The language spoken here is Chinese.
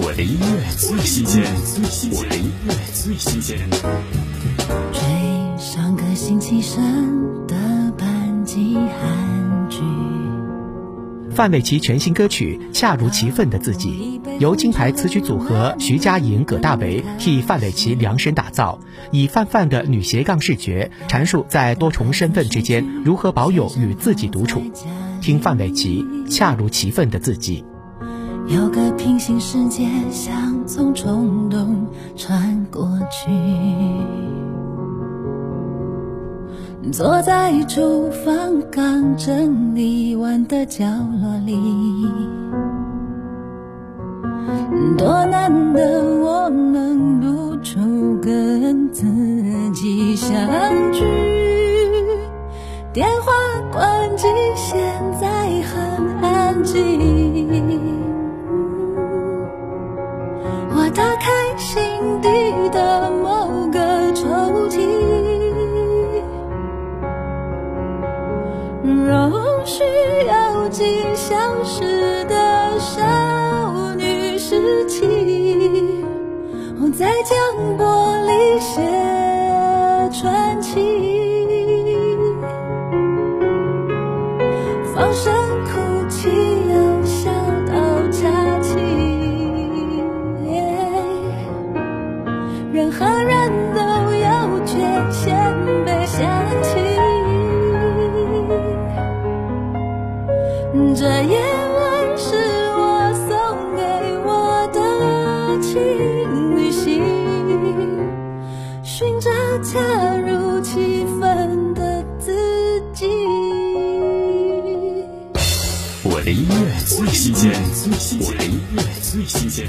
我的音乐最新鲜，我的音乐最新鲜。追上个星期生的班级韩剧。范玮琪全新歌曲《恰如其分的自己》，由金牌词曲组合徐佳莹、葛大为替范玮琪量身打造，以范范的女斜杠视觉阐述在多重身份之间如何保有与自己独处。听范玮琪《恰如其分的自己》。有个平行世界，像从冲动穿过去。坐在厨房刚整理完的角落里，多难得我能露出跟自己相聚。电话关机，现在很安静。打开心底的某个抽屉，容许有几消失的少女时期，我在将玻璃写传奇，放声任何人都有缺陷被想起，这夜晚是我送给我的情旅行，寻找恰如其分的自己。我的音乐最新鲜，我的音乐最新鲜。